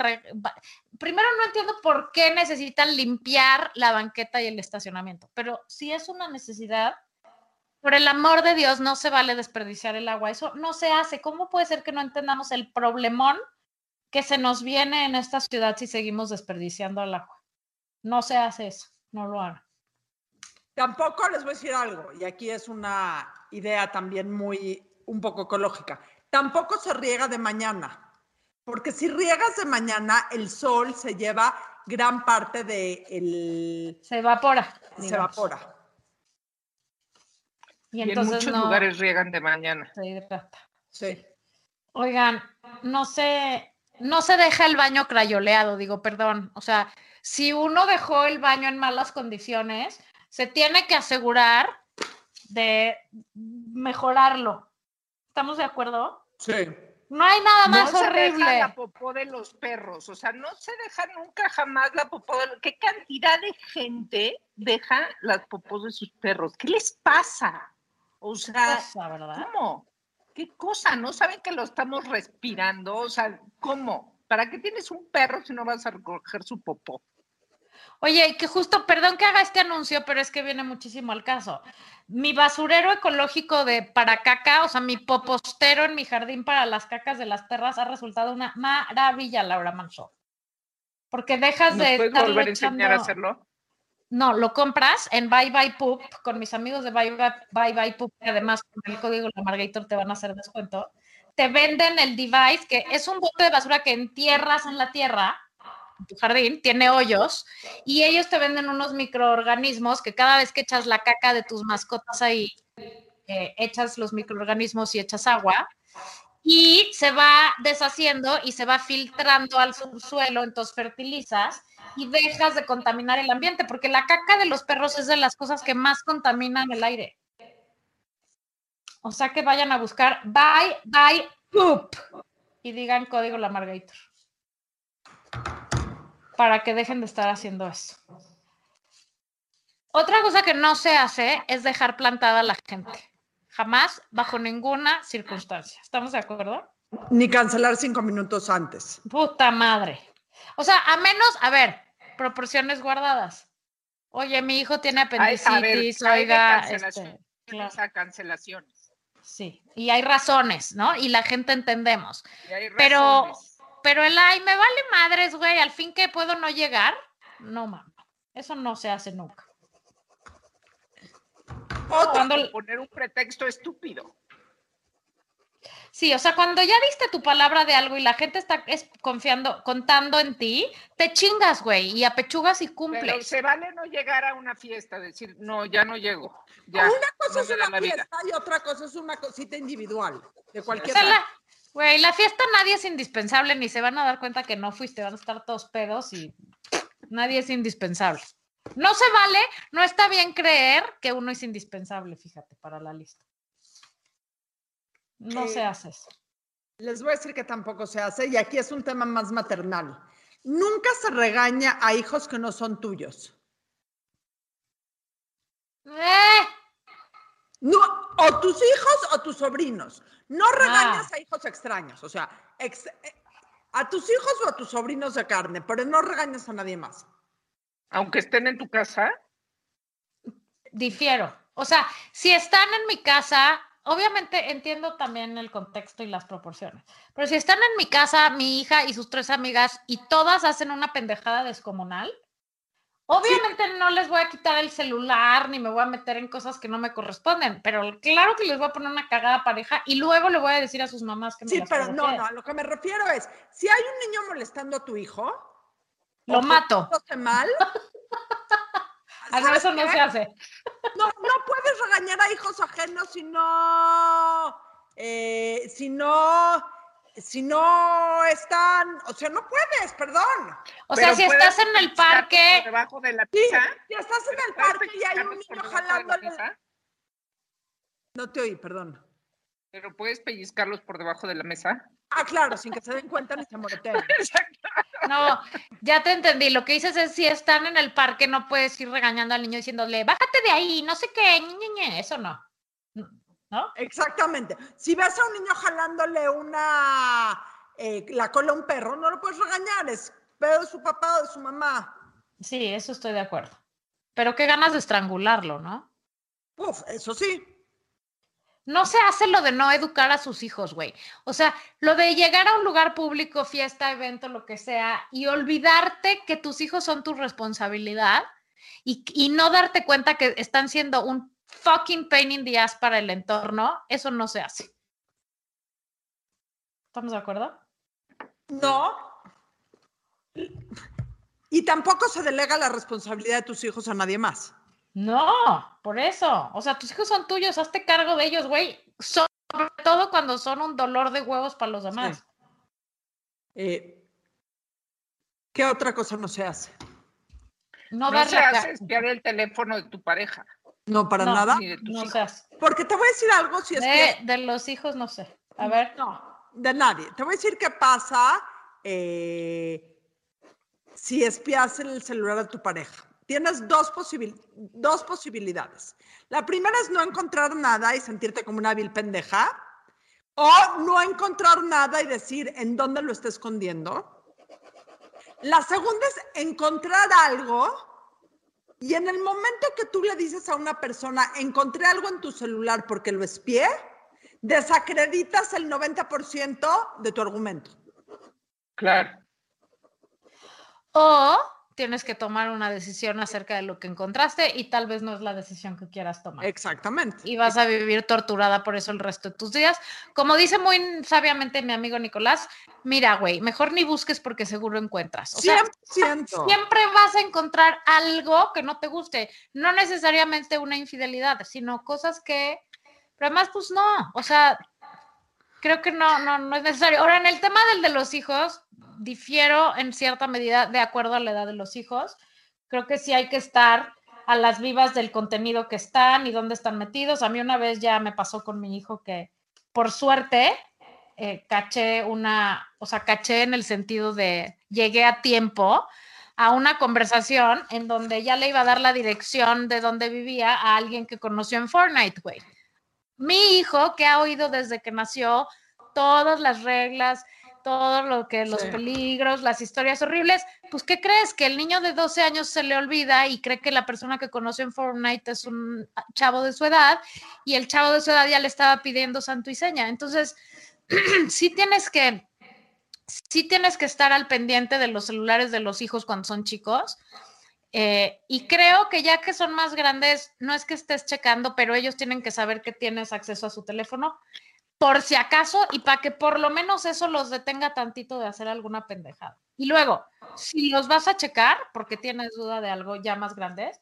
Primero no entiendo por qué necesitan limpiar la banqueta y el estacionamiento, pero si es una necesidad, por el amor de Dios, no se vale desperdiciar el agua. Eso no se hace. ¿Cómo puede ser que no entendamos el problemón que se nos viene en esta ciudad si seguimos desperdiciando el agua? No se hace eso, no lo hagan. Tampoco les voy a decir algo, y aquí es una idea también muy, un poco ecológica. Tampoco se riega de mañana, porque si riegas de mañana, el sol se lleva gran parte de el, Se evapora. se evapora. Y Y en entonces muchos no lugares riegan de mañana. se hidrata. Sí. Oigan, no sé, no se deja el baño crayoleado, digo, perdón. O sea, si uno dejó el baño en malas condiciones, se tiene que asegurar de mejorarlo. ¿Estamos de acuerdo? Sí. No hay nada No más se deja horrible. la popó de los perros, o sea, no se deja nunca jamás la popó de los... ¿Qué cantidad de gente deja las popós de sus perros? ¿Qué les pasa? O sea, ¿verdad? ¿cómo? ¿Qué cosa? ¿No saben que lo estamos respirando? O sea, ¿cómo? ¿Para qué tienes un perro si no vas a recoger su popó? Oye, y que justo, perdón que haga este anuncio, pero es que viene muchísimo al caso. Mi basurero ecológico de para caca, o sea, mi popostero en mi jardín para las cacas de las perras ha resultado una maravilla, Laura Manso. Porque dejas ¿Nos de puedes volver a enseñar a hacerlo? No, lo compras en Bye Bye Poop con mis amigos de Bye Bye, Bye, Bye Poop, que además con el código La Margator te van a hacer descuento. Te venden el device, que es un bote de basura que entierras en la tierra, en tu jardín, tiene hoyos, y ellos te venden unos microorganismos que cada vez que echas la caca de tus mascotas ahí, eh, echas los microorganismos y echas agua, y se va deshaciendo y se va filtrando al subsuelo, entonces fertilizas y dejas de contaminar el ambiente, porque la caca de los perros es de las cosas que más contaminan el aire. O sea que vayan a buscar bye, bye, poop y digan código la Margator. Para que dejen de estar haciendo eso. Otra cosa que no se hace es dejar plantada a la gente. Jamás, bajo ninguna circunstancia. ¿Estamos de acuerdo? Ni cancelar cinco minutos antes. Puta madre. O sea, a menos, a ver, proporciones guardadas. Oye, mi hijo tiene Ay, a ver, apendicitis, oiga, cancelación. este, cancelaciones. sí, y hay razones, ¿no? Y la gente entendemos. Y hay Pero, pero el ay, me vale madres, güey, al fin que puedo no llegar. No, mamá, eso no se hace nunca. Otra, cuando- poner un pretexto estúpido. Sí, o sea, cuando ya diste tu palabra de algo y la gente está es- confiando, contando en ti, te chingas, güey, y apechugas y Pero cumples. se vale no llegar a una fiesta, decir, no, ya no llego. Ya, una cosa no es una vida. fiesta y otra cosa es una cosita individual de O cualquier sea, edad. la, güey, la fiesta nadie es indispensable, ni se van a dar cuenta que no fuiste, van a estar todos pedos y nadie es indispensable. No se vale, no está bien creer que uno es indispensable, fíjate, para la lista. No se Eh, hace eso. Les voy a decir que tampoco se hace y aquí es un tema más maternal. Nunca se regaña a hijos que no son tuyos. ¡Eh! No, o tus hijos o tus sobrinos. No regañas Ah. a hijos extraños, o sea, ex- eh, a tus hijos o a tus sobrinos de carne, pero no regañas a nadie más. Aunque estén en tu casa, Difiero. O sea, si están en mi casa, obviamente entiendo también el contexto y las proporciones, pero si están en mi casa, mi hija y sus tres amigas y todas hacen una pendejada descomunal, obviamente no les voy a quitar el celular ni me voy a meter en cosas que no me corresponden, pero claro que les voy a poner una cagada pareja y luego le voy a decir a sus mamás que me Sí, las pero no, no, lo que me refiero es, si hay un niño molestando a tu hijo, Lo mato. mal, Ah, no, ¿sabes eso no se hace. No, no puedes regañar a hijos ajenos si no, eh, si no, si no están, o sea, no puedes, perdón. O sea, pero si puedes estás en el parque, debajo de la Sí, mesa, ya estás en el ¿puedes parque y hay un pellizcarlos por niño debajo de la jalándole. mesa? No te oí, perdón. Pero puedes pellizcarlos por debajo de la mesa. Ah, claro, sin que se den cuenta ni se moreteen. Exacto. No, ya te entendí. Lo que dices es si están en el parque, no puedes ir regañando al niño diciéndole, bájate de ahí, no sé qué, ñe, ñe, ñe". eso no. ¿No? Exactamente. Si ves a un niño jalándole una eh, la cola a un perro, no lo puedes regañar, es pedo de su papá o de su mamá. Sí, eso estoy de acuerdo. Pero qué ganas de estrangularlo, ¿no? Uf, eso sí. No se hace lo de no educar a sus hijos, güey. O sea, lo de llegar a un lugar público, fiesta, evento, lo que sea, y olvidarte que tus hijos son tu responsabilidad y, y no darte cuenta que están siendo un fucking pain in the ass para el entorno, eso no se hace. ¿Estamos de acuerdo? No. Y tampoco se delega la responsabilidad de tus hijos a nadie más. No, por eso. O sea, tus hijos son tuyos, hazte cargo de ellos, güey. Sobre todo cuando son un dolor de huevos para los demás. Eh, ¿Qué otra cosa no se hace? No, No se hace espiar el teléfono de tu pareja. No, para No, nada. de No se hace. Porque te voy a decir algo si es De, que... de los hijos, no sé. A ver. No, de nadie. Te voy a decir qué pasa eh, si espías el celular de tu pareja. Tienes dos, posibil- dos posibilidades. La primera es no encontrar nada y sentirte como una vil pendeja. O no encontrar nada y decir en dónde lo está escondiendo. La segunda es encontrar algo y en el momento que tú le dices a una persona, encontré algo en tu celular porque lo espié, desacreditas el 90% de tu argumento. Claro. O tienes que tomar una decisión acerca de lo que encontraste y tal vez no es la decisión que quieras tomar. Exactamente. Y vas a vivir torturada por eso el resto de tus días. Como dice muy sabiamente mi amigo Nicolás, mira, güey, mejor ni busques porque seguro encuentras. O sea, 100%. siempre vas a encontrar algo que no te guste, no necesariamente una infidelidad, sino cosas que, pero además, pues no, o sea, creo que no, no, no es necesario. Ahora, en el tema del de los hijos, difiero en cierta medida de acuerdo a la edad de los hijos. Creo que sí hay que estar a las vivas del contenido que están y dónde están metidos. A mí una vez ya me pasó con mi hijo que, por suerte, eh, caché una, o sea, caché en el sentido de llegué a tiempo a una conversación en donde ya le iba a dar la dirección de donde vivía a alguien que conoció en Fortnite, güey. Mi hijo, que ha oído desde que nació todas las reglas, todo lo que los Sí. peligros, las historias horribles, pues ¿qué crees? Que el niño de 12 años se le olvida y cree que la persona que conoció en Fortnite es un chavo de su edad y el chavo de su edad ya le estaba pidiendo santo y seña. Entonces, sí tienes que sí tienes que estar al pendiente de los celulares de los hijos cuando son chicos. Eh, y creo que ya que son más grandes, no es que estés checando, pero ellos tienen que saber que tienes acceso a su teléfono, por si acaso, y para que por lo menos eso los detenga tantito de hacer alguna pendejada. Y luego, si los vas a checar, porque tienes duda de algo ya más grandes,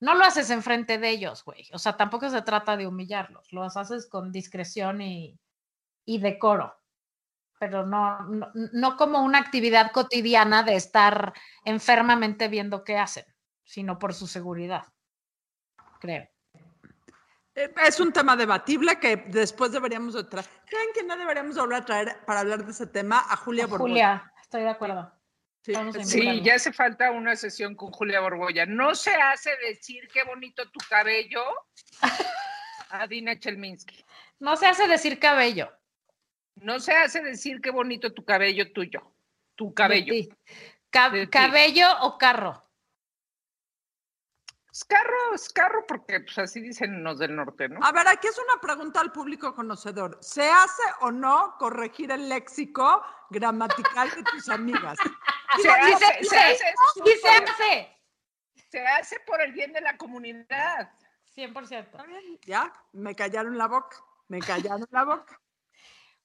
no lo haces enfrente de ellos, güey. O sea, tampoco se trata de humillarlos, los haces con discreción y, y decoro pero no, no, no como una actividad cotidiana de estar enfermamente viendo qué hacen, sino por su seguridad, creo. Eh, Es un tema debatible que después deberíamos de traer. ¿Creen que no deberíamos volver a traer para hablar de ese tema a Julia Borbolla? Julia, estoy de acuerdo. Sí. ya hace falta una sesión con Julia Borbolla. No se hace decir qué bonito tu cabello a Dina Chelminsky. No se hace decir cabello. No se hace decir qué bonito tu cabello tuyo. Tu cabello. cabello o carro. Es carro, es carro, porque pues así dicen los del norte, ¿no? A ver, aquí es una pregunta al público conocedor. ¿Se hace o no corregir el léxico gramatical de tus amigas? Se hace, se se hace. Sí se hace. se hace por el bien de la comunidad. 100%. Está bien, ya, me callaron la boca, me callaron la boca.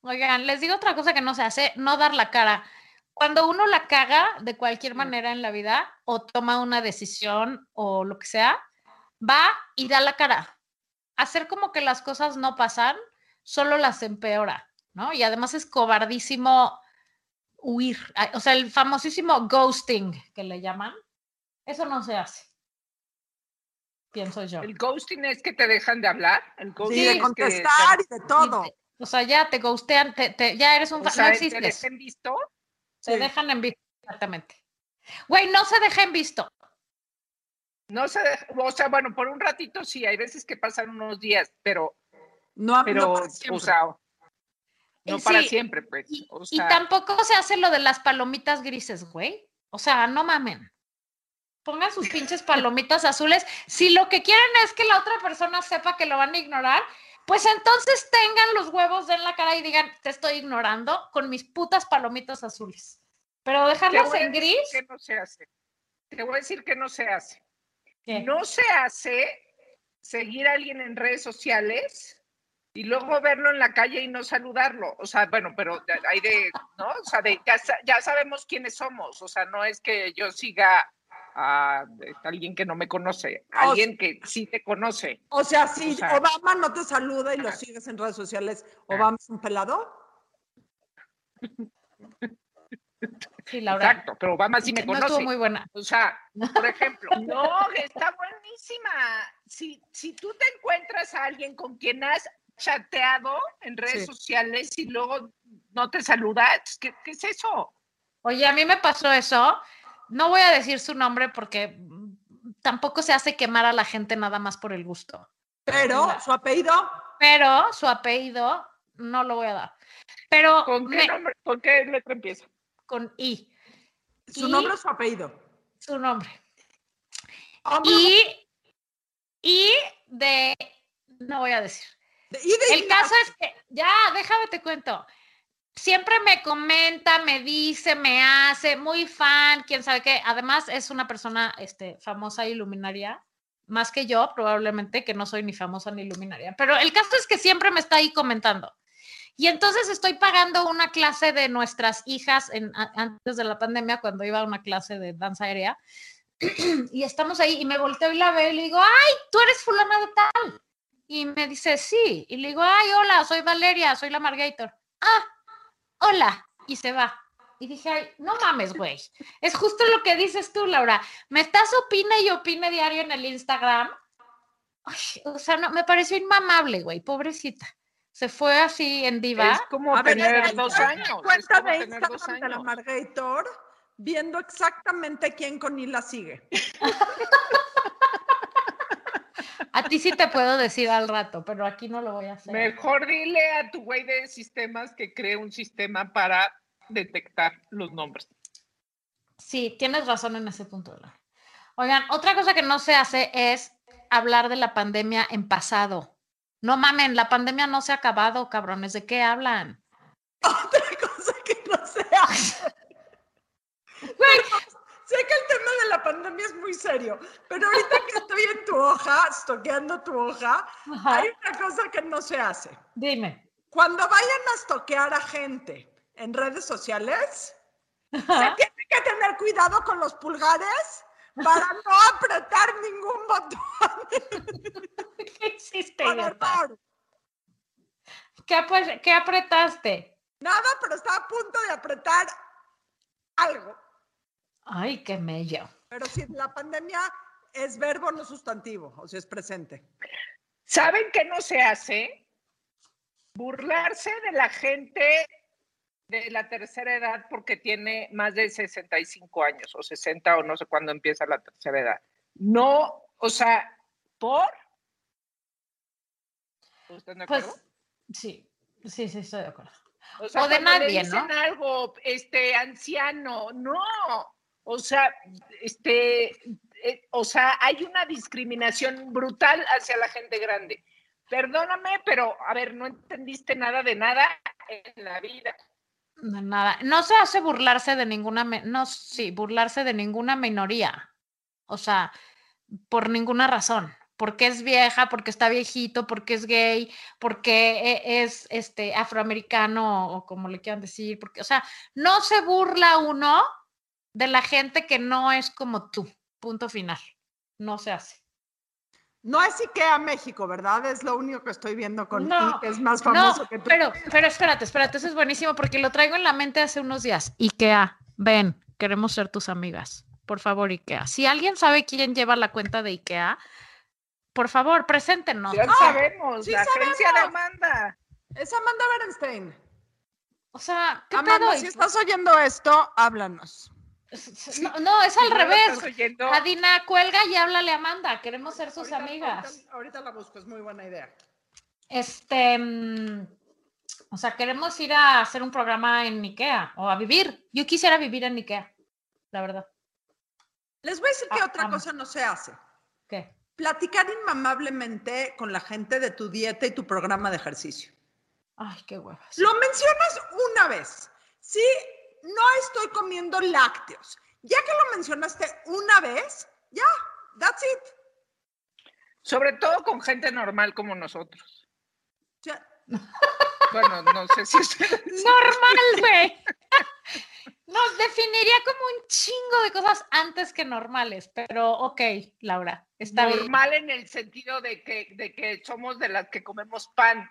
Oigan, les digo otra cosa que no se hace, no dar la cara. Cuando uno la caga de cualquier manera en la vida o toma una decisión o lo que sea, va y da la cara. Hacer como que las cosas no pasan, solo las empeora, ¿no? Y además es cobardísimo huir. O sea, el famosísimo ghosting que le llaman, eso no se hace. Pienso yo. El ghosting es que te dejan de hablar. El ghosting Sí, de es que- contestar y de todo. Te- O sea, ya te ghostean, te- te- ya eres un... o sea, no te existes. dejen visto. Se Sí. dejan en visto, exactamente. Güey, no se dejen visto. No se deja- o sea, bueno, por un ratito sí, hay veces que pasan unos días, pero, No, no pero, o sea, no Y para siempre, pues. Y, o y sea, tampoco se hace lo de las palomitas grises, güey. O sea, no mamen. Pongan sus pinches palomitas azules. Si lo que quieren es que la otra persona sepa que lo van a ignorar, pues entonces tengan los huevos en la cara y digan, te estoy ignorando con mis putas palomitas azules. Pero dejarlas en gris, que no se hace. Te voy a decir que no se hace. ¿qué? No se hace seguir a alguien en redes sociales y luego verlo en la calle y no saludarlo. O sea, bueno, pero hay de, ¿no? O sea, de, ya, ya sabemos quiénes somos. O sea, no es que yo siga a eh, alguien que no me conoce, alguien que sí te conoce. O sea, si O sea- Obama no te saluda y lo sigues en redes sociales, ¿Obama es un pelado? Sí, Laura. Exacto, pero Obama sí me no conoce. estuvo muy buena. O sea, por ejemplo, no, está buenísima. Si, si tú te encuentras a alguien con quien has chateado en redes Sí. sociales y luego no te saludas, ¿qué, qué es eso? Oye, a mí me pasó eso. No voy a decir su nombre porque mm, tampoco se hace quemar a la gente nada más por el gusto. Pero su apellido, Pero su apellido no lo voy a dar. Pero ¿Con qué, me- nombre, ¿con qué letra empieza? con I, su Y- nombre o su apellido. su nombre. Hombre, Y, y de, no voy a decir. de- y de El caso es que, ya, déjame te cuento. Siempre me comenta, me dice, me hace, muy fan, quién sabe qué. Además, es una persona este, famosa y luminaria, más que yo, probablemente, que no soy ni famosa ni luminaria. Pero el caso es que siempre me está ahí comentando. Y entonces estoy pagando una clase de nuestras hijas antes de la pandemia, cuando iba a una clase de danza aérea. y estamos ahí y me volteo y la veo y le digo, ay, tú eres fulana de tal. Y me dice, sí. Y le digo, ay, hola, soy Valeria, soy la Margator. Ah, hola. Y se va. Y dije, ay, no mames, güey. Es justo lo que dices tú, Laura. Me estás opina y opine diario en el Instagram. Ay, o sea, no, me pareció inmamable, güey, pobrecita. Se fue así en diva. Es como A ver, tener es- dos años. Cuenta de Instagram de la. Margator, viendo exactamente quién con la sigue. A ti sí te puedo decir al rato, pero aquí no lo voy a hacer. Mejor dile a tu güey de sistemas que cree un sistema para detectar los nombres. Sí, tienes razón en ese punto. Oigan, otra cosa que no se hace es hablar de la pandemia en pasado. No mamen, la pandemia no se ha acabado, cabrones. ¿De qué hablan? Otra cosa que no se hace. Sé que el tema de la pandemia es muy serio, pero ahorita que estoy en tu hoja, estoqueando tu hoja, Ajá. hay una cosa que no se hace. Dime. Cuando vayan a estoquear a gente en redes sociales, se Ajá. tienen que tener cuidado con los pulgares para no apretar ningún botón ¿Qué hiciste. ¿Qué, qué apretaste? Nada, pero estaba a punto de apretar algo. Ay, qué mello. Pero si la pandemia es verbo, no sustantivo, o sea, es presente. ¿Saben qué no se hace? Burlarse de la gente de la tercera edad porque tiene más de 65 años o 60 o no sé cuándo empieza la tercera edad. No, o sea, ¿por? ¿Están de Pues acuerdo? sí, sí, sí, estoy de acuerdo. O, sea, o de cuando le nadie, dicen ¿no? algo, este, anciano, no. O sea, este, eh, o sea, hay una discriminación brutal hacia la gente grande. Perdóname, pero a ver, no entendiste nada de nada en la vida. No, nada. No se hace burlarse de ninguna, no, sí, burlarse de ninguna minoría. O sea, por ninguna razón. Porque es vieja, porque está viejito, porque es gay, porque e- es este afroamericano o como le quieran decir, porque, o sea, no se burla uno de la gente que no es como tú. Punto final. No se hace. No es IKEA México, ¿verdad? Es lo único que estoy viendo con No, I, que es más famoso no, que tú. pero, pero espérate, espérate, eso es buenísimo porque lo traigo en la mente hace unos días. IKEA, ven, queremos ser tus amigas. Por favor, IKEA. Si alguien sabe quién lleva la cuenta de IKEA, por favor, preséntenos. Ya sabemos, sí la agencia de sabemos. Amanda. Es Amanda Berenstein. O sea, ¿qué Amanda, pedo? si estás oyendo esto, háblanos. No, no, es al no revés. Adina, cuelga y háblale a Amanda. Queremos ser sus Ahorita- amigas. Ahorita, ahorita la busco, es muy buena idea. Este, mm, o sea, queremos ir a hacer un programa en IKEA o a vivir. Yo quisiera vivir en IKEA, la verdad. Les voy a decir que Ah, otra amo. cosa no se hace. ¿Qué? Platicar inmamablemente con la gente de tu dieta y tu programa de ejercicio. Ay, qué huevas. Lo mencionas una vez. Sí, no estoy comiendo lácteos. Ya que lo mencionaste una vez, ya, that's it. sobre todo con gente normal como nosotros. Ya, Bueno, no sé si es Normal, güey. Nos definiría como un chingo de cosas antes que normales, pero ok, Laura, está bien. normal en el sentido de que, de que somos de las que comemos pan.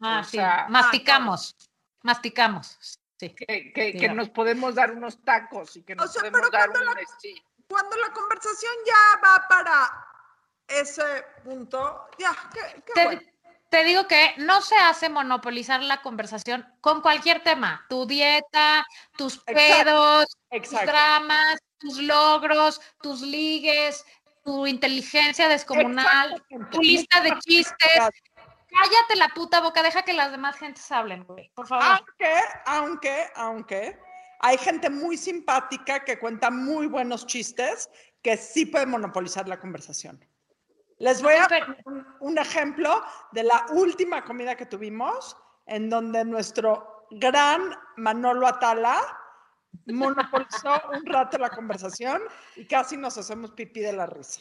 Ah, o sí, sea, ah, masticamos, masticamos. Sí. Que, que- que nos podemos dar unos tacos y que nos sea, podemos pero dar cuando un... la- sí. Cuando la conversación ya va para ese punto, ya, qué, qué Te, bueno. te digo que no se hace monopolizar la conversación con cualquier tema. Tu dieta, tus Exacto, pedos, tus Exacto. dramas, tus logros, tus ligues, tu inteligencia descomunal, Exactamente. tu lista de chistes. Cállate la puta boca, deja que las demás gentes hablen, güey. Por favor. Aunque, aunque, aunque, hay gente muy simpática que cuenta muy buenos chistes que sí puede monopolizar la conversación. Les voy a poner un, un ejemplo de la última comida que tuvimos, en donde nuestro gran Manolo Atala monopolizó un rato la conversación y casi nos hacemos pipí de la risa.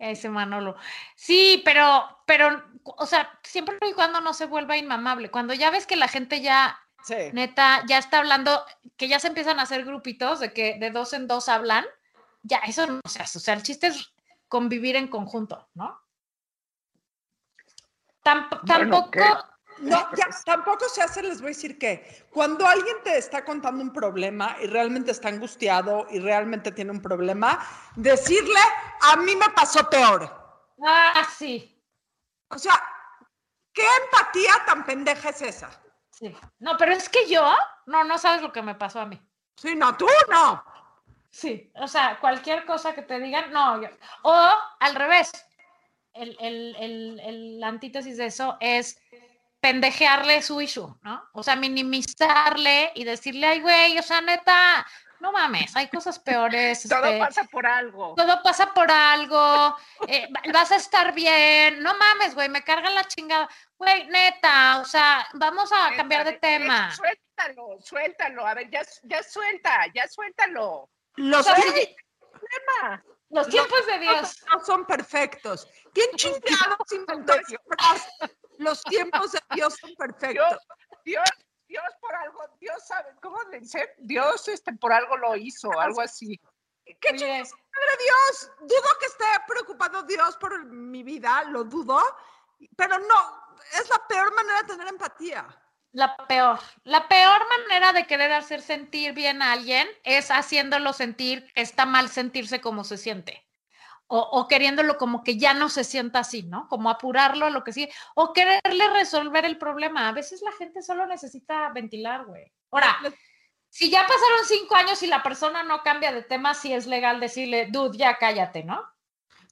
Ese Manolo. Sí, pero, pero, o sea, siempre y cuando no se vuelva inmamable. Cuando ya ves que la gente ya, Sí. neta, ya está hablando, que ya se empiezan a hacer grupitos de que de dos en dos hablan, ya eso no se hace. O sea, el chiste es convivir en conjunto, ¿no? Tamp- Bueno, tampoco, ¿qué? No, ya, tampoco se hace, les voy a decir que cuando alguien te está contando un problema y realmente está angustiado y realmente tiene un problema, decirle, a mí me pasó peor. ah, sí, O sea, ¿qué empatía tan pendeja es esa? sí. No, pero es que yo, no, no sabes lo que me pasó a mí. Sí, no, tú no. Sí, o sea, cualquier cosa que te digan, no, yo. O al revés, el, el, el, el- antítesis de eso es pendejearle su issue, ¿no? O sea, minimizarle y decirle, ay, güey, o sea, neta, no mames, hay cosas peores. Todo este, pasa por algo. todo pasa por algo, eh, va- vas a estar bien, no mames, güey, me carga la chingada. Güey, neta, o sea, vamos a cambiar de eh, tema. Suéltalo, suéltalo. A ver, ya, ya suelta, ya suéltalo. Los O sea, Los tiempos de Dios. no son perfectos. ¿Quién chingados inventó esa frase? Los tiempos de Dios son perfectos. Dios, Dios, Dios por algo, Dios sabe, ¿cómo dice? Dios este, por algo lo hizo, algo así. ¿Qué chingados, Padre Dios? Dudo que esté preocupado Dios por mi vida, lo dudo, pero no, es la peor manera de tener empatía. La peor, la peor manera de querer hacer sentir bien a alguien es haciéndolo sentir que está mal sentirse como se siente. O, o queriéndolo como que ya no se sienta así, ¿no? Como apurarlo a lo que sí. O quererle resolver el problema. A veces la gente solo necesita ventilar, güey. Ahora, si ya pasaron cinco años y la persona no cambia de tema, sí es legal decirle, dude, ya cállate, ¿no?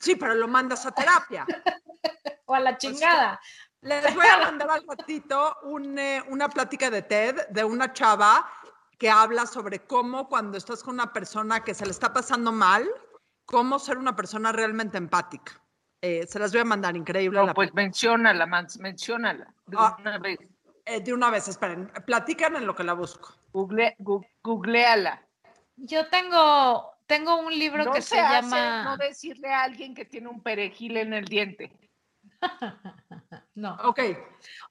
Sí, pero lo mandas a terapia. O a la chingada. Les voy a mandar al ratito un, eh, una plática de TED de una chava que habla sobre cómo cuando estás con una persona que se le está pasando mal, cómo ser una persona realmente empática. Eh, se las voy a mandar, increíble. No, la pues menciónala, Mans, menciónala. De Ah. una vez. Eh, de una vez, esperen, platican en lo que la busco. Google, gu- googleala. Yo tengo, tengo un libro No que se, se, hace llama... no decirle a alguien que tiene un perejil en el diente. No. Ok.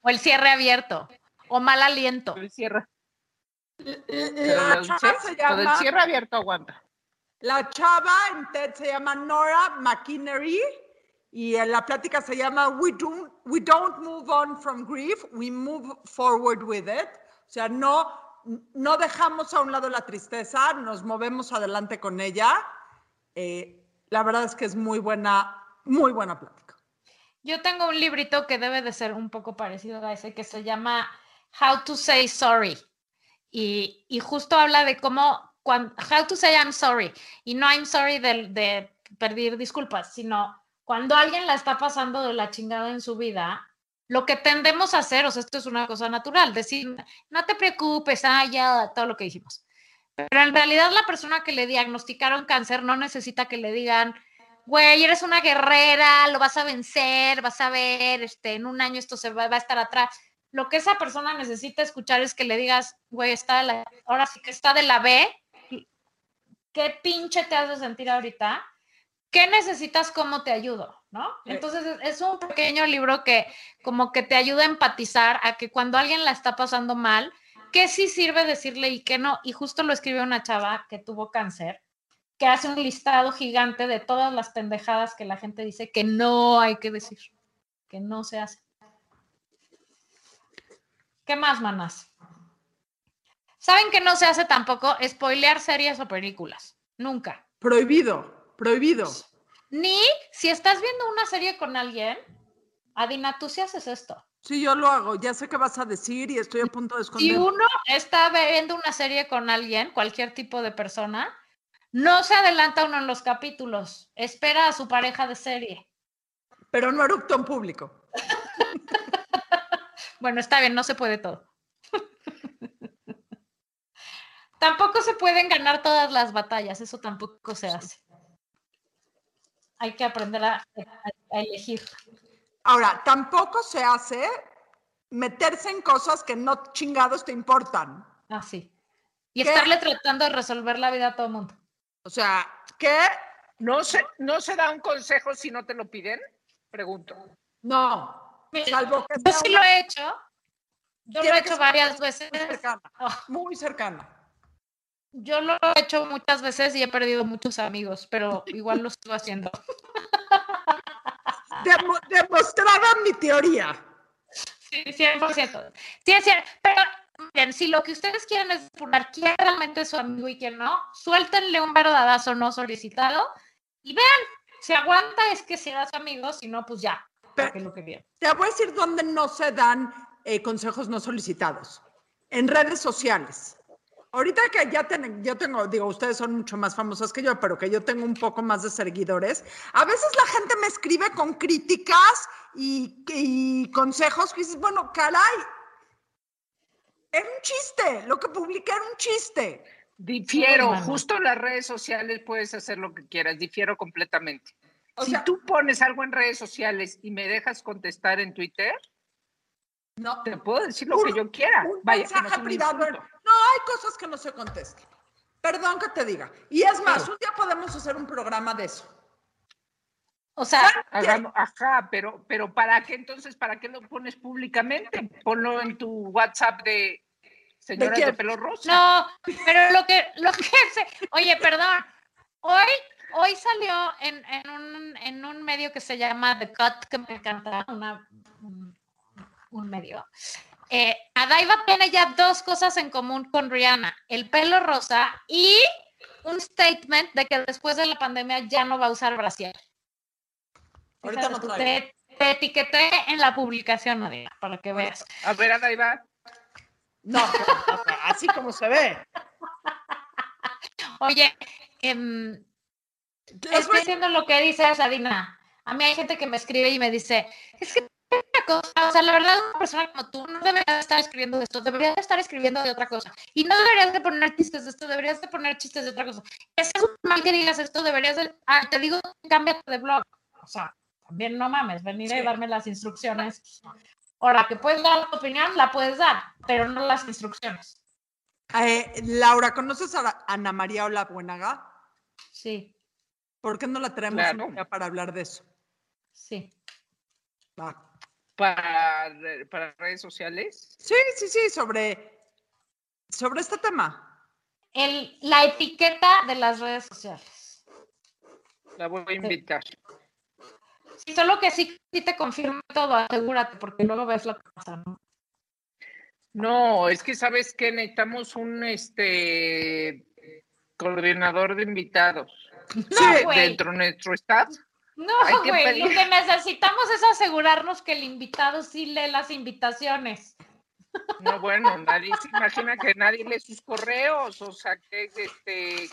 O el cierre abierto. O mal aliento. Lo cierra. La Pero lo, chava cie- se llama, cierre abierto aguanta. La chava en TED se llama Nora McInerney y en la plática se llama we don't, we don't move on from grief, we move forward with it. O sea, no, no dejamos a un lado la tristeza, nos movemos adelante con ella. Eh, la verdad es que es muy buena, muy buena plática. Yo tengo un librito que debe de ser un poco parecido a ese que se llama How to Say Sorry. Y, y justo habla de cómo, cuan- How to Say I'm Sorry. Y no I'm sorry de, de pedir disculpas, sino cuando alguien la está pasando de la chingada en su vida, lo que tendemos a hacer, o sea, esto es una cosa natural, decir, no te preocupes, ah, ya, todo lo que dijimos. Pero en realidad la persona que le diagnosticaron cáncer no necesita que le digan, güey, eres una guerrera, lo vas a vencer, vas a ver, este, en un año esto se va, va a estar atrás. Lo que esa persona necesita escuchar es que le digas, güey, está de la- ahora sí que está de la B, ¿qué pinche te hace sentir ahorita? ¿Qué necesitas? ¿Cómo te ayudo? ¿No? Sí. Entonces es- un pequeño libro que como que te ayuda a empatizar a que cuando alguien la está pasando mal, que sí sirve decirle y que no. Y justo lo escribió una chava que tuvo cáncer, que hace un listado gigante de todas las pendejadas que la gente dice que no hay que decir, que no se hace. ¿Qué más, manas? ¿Saben que no se hace tampoco? Spoilear series o películas. Nunca. Prohibido, prohibido. Ni si estás viendo una serie con alguien, Adina, tú sí haces esto. Sí, yo lo hago. Ya sé qué vas a decir y estoy a punto de Si esconder. uno está viendo una serie con alguien, cualquier tipo de persona, no se adelanta uno en los capítulos. Espera a su pareja de serie. Pero no erupto en público. Bueno, está bien, no se puede todo. Tampoco se pueden ganar todas las batallas, eso tampoco se hace. Hay que aprender a, a- a elegir. Ahora, tampoco se hace meterse en cosas que no chingados te importan. Así. Y ¿Qué? estarle tratando de resolver la vida a todo el mundo. O sea, que ¿No se, ¿No se da un consejo si no te lo piden? Pregunto. no, salvo que Yo sí una lo he hecho. Yo lo he hecho varias veces. muy cercana, Ah, muy cercana. Yo lo he hecho muchas veces y he perdido muchos amigos, pero igual lo estoy haciendo. Demo- demostrada mi teoría. Sí, 100%. Sí, es cierto. Pero, miren, si lo que ustedes quieren es depurar quién realmente es su amigo y quién no, suéltenle un verdadazo no solicitado y vean, si aguanta es que sea su amigo, si no, pues ya. Pero- lo que. Te voy a decir dónde no se dan eh, consejos no solicitados. En redes sociales. Ahorita que ya ten- yo tengo, digo, ustedes son mucho más famosas que yo, pero que yo tengo un poco más de seguidores, a veces la gente me escribe con críticas y, y consejos que dices, bueno, caray, era un chiste, lo que publiqué era un chiste. Difiero, Ay, justo en las redes sociales puedes hacer lo que quieras, difiero completamente. O si sea- tú pones algo en redes sociales y me dejas contestar en Twitter, No, te puedo decir lo Un- que yo quiera. un Vaya, no mensaje un privado. No, hay cosas que no se contestan. Perdón que te diga. Y es más, un día podemos hacer un programa de eso. O sea, Hagamos- ajá, pero, pero ¿para qué entonces? ¿Para qué lo pones públicamente? Ponlo en tu WhatsApp de señoras de, pelo rosa. no, pero lo que, lo que se, oye, perdón, hoy, hoy salió en, en un, en un medio que se llama The Cut, que me encanta, una, un, un medio. Eh, Adaiva tiene ya dos cosas en común con Rihanna, el pelo rosa y un statement de que después de la pandemia ya no va a usar brasier. Ahorita no te, te etiqueté en la publicación, Adela, para que veas. A ver, Ana, ahí va. No, así como se ve. Oye, Les Estoy haciendo lo que dice Sadina. A mí hay gente que me escribe y me dice, es que cosa, o sea, la verdad, una persona como tú no debería estar escribiendo de esto, debería estar escribiendo de otra cosa. Y no deberías de poner chistes de esto, deberías de poner chistes de otra cosa. Es mal que digas esto, deberías de... Ah, te digo, cámbiate de blog. O sea, también no mames, venir y Sí. darme las instrucciones. Ahora, que puedes dar tu opinión, la puedes dar, pero no las instrucciones. Eh, Laura, ¿conoces a Ana María Olabuenaga? Sí, ¿Por qué no la traemos Claro. para hablar de eso? sí. Va. Para, para redes sociales. Sí, sí, sí, sobre, sobre este tema. El, la etiqueta de las redes sociales. La voy a invitar. Sí, solo que sí, sí te confirmo todo, asegúrate, porque luego ves lo que pasa, ¿no? No, es que sabes que necesitamos un este coordinador de invitados No, güey. dentro de nuestro staff. No, güey, lo que necesitamos es asegurarnos que el invitado sí lee las invitaciones. No, bueno, nadie se imagina que nadie lee sus correos, o sea, que este,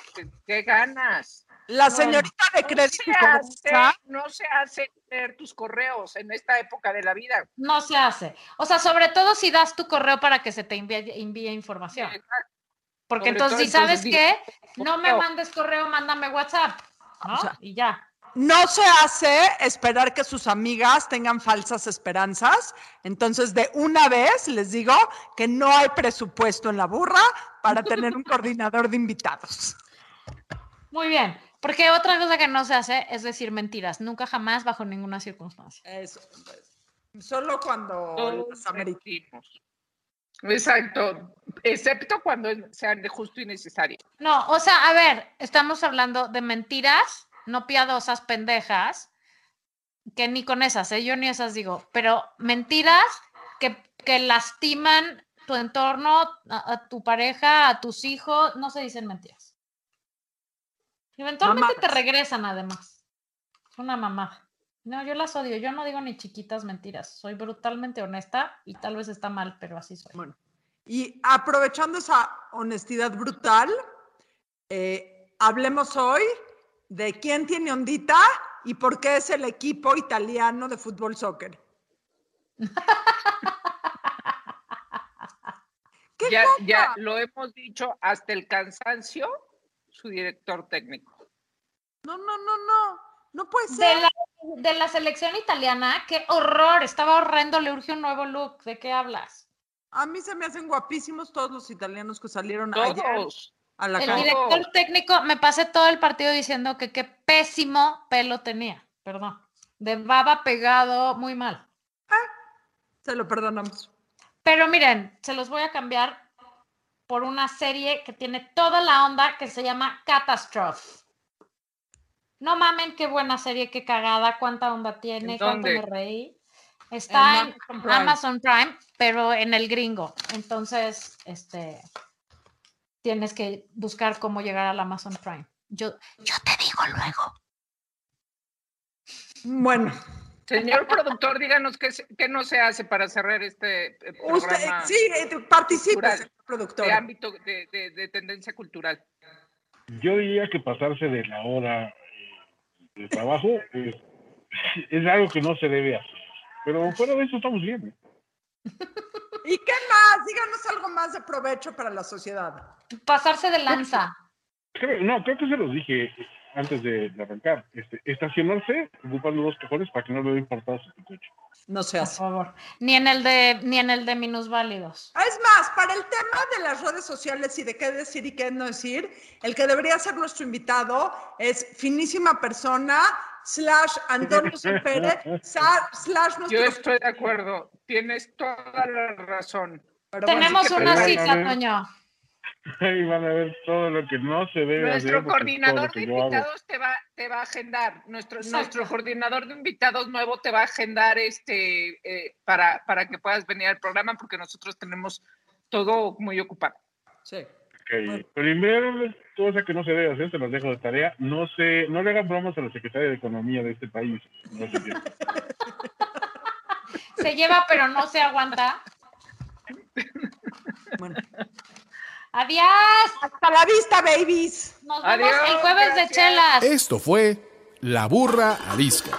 qué ganas. La señorita de No crédito se, hace, no se hace leer tus correos en esta época de la vida. No se hace. O sea, sobre todo si das tu correo para que se te envíe, envíe información. Porque Sobre entonces, si sabes entonces, qué, no me mandes correo, mándame WhatsApp, ¿no? O sea, y ya. No se hace esperar que sus amigas tengan falsas esperanzas. Entonces, de una vez les digo que no hay presupuesto en la burra para tener un coordinador de invitados. Muy bien. Porque otra cosa que no se hace es decir mentiras. Nunca jamás, bajo ninguna circunstancia. Eso. Solo cuando Todos amerita. mentimos. Exacto, excepto cuando sean de justo y necesario. No, o sea, a ver, estamos hablando de mentiras, no piadosas, pendejas, que ni con esas, ¿eh? yo ni esas digo, pero mentiras que, que lastiman tu entorno, a, a tu pareja, a tus hijos, no se dicen mentiras. Eventualmente te regresan además. Es una mamada. No, yo las odio. Yo no digo ni chiquitas mentiras. Soy brutalmente honesta y tal vez está mal, pero así soy. Bueno, y aprovechando esa honestidad brutal, eh, hablemos hoy de quién tiene ondita y por qué es el equipo italiano de fútbol soccer. ¿Qué Ya, cosa? ya lo hemos dicho hasta el cansancio, su director técnico. No, no, no, no. No puede De ser. la, de la selección italiana, qué horror. Estaba horrendo, le urge un nuevo look. ¿De qué hablas? A mí se me hacen guapísimos todos los italianos que salieron ayer Todos. A la El director técnico, me pasé todo el partido diciendo que qué pésimo pelo tenía. Perdón. De baba pegado, muy mal. Se lo perdonamos. Pero miren, se los voy a cambiar por una serie que tiene toda la onda que se llama Catastrophe. No mamen, qué buena serie, qué cagada, cuánta onda tiene, ¿En cuánto me reí. Está en, Amazon Prime. Amazon Prime, pero en el gringo. Entonces, este, tienes que buscar cómo llegar al Amazon Prime. Yo, yo te digo luego. Bueno, Señor productor, díganos qué, qué no se hace para cerrar este eh, usted, programa sí, eh, participe, cultural, señor productor. de ámbito de, de- de tendencia cultural. Yo diría que pasarse de la hora eh, de trabajo es, es algo que no se debe hacer. Pero fuera de eso estamos bien. ¿eh? ¿Y qué más? Díganos algo más de provecho para la sociedad. Pasarse de lanza. Creo- no, creo que se los dije antes de, de arrancar. Este, estacionarse ocupando dos cajones para que no le den portadas a tu coche. No se Por hace. favor. Ni en el de, ni en el de minusválidos. Es más, para el tema de las redes sociales y de qué decir y qué no decir, el que debería ser nuestro invitado es finísima persona, slash Antonio Sempere, sa- slash nuestro... Yo estoy de acuerdo, tienes toda la razón. Pero bueno, Tenemos que una cita. Toño. Ahí van a ver todo lo que no se debe Nuestro hacer. coordinador de invitados te va, te va a agendar. Nuestro, Exacto. nuestro coordinador de invitados nuevo te va a agendar este eh, para, para que puedas venir al programa porque nosotros tenemos todo muy ocupado. Sí. Ok, Primero, cosa que no se debe hacer, se los dejo de tarea. No se, no le hagan bromas a la secretaria de Economía de este país. No sé qué. Se lleva, pero no se aguanta. Bueno. Adiós. Hasta la vista, babies. Nos vemos Adiós, el jueves gracias. de chelas. Esto fue La Burra Arisca.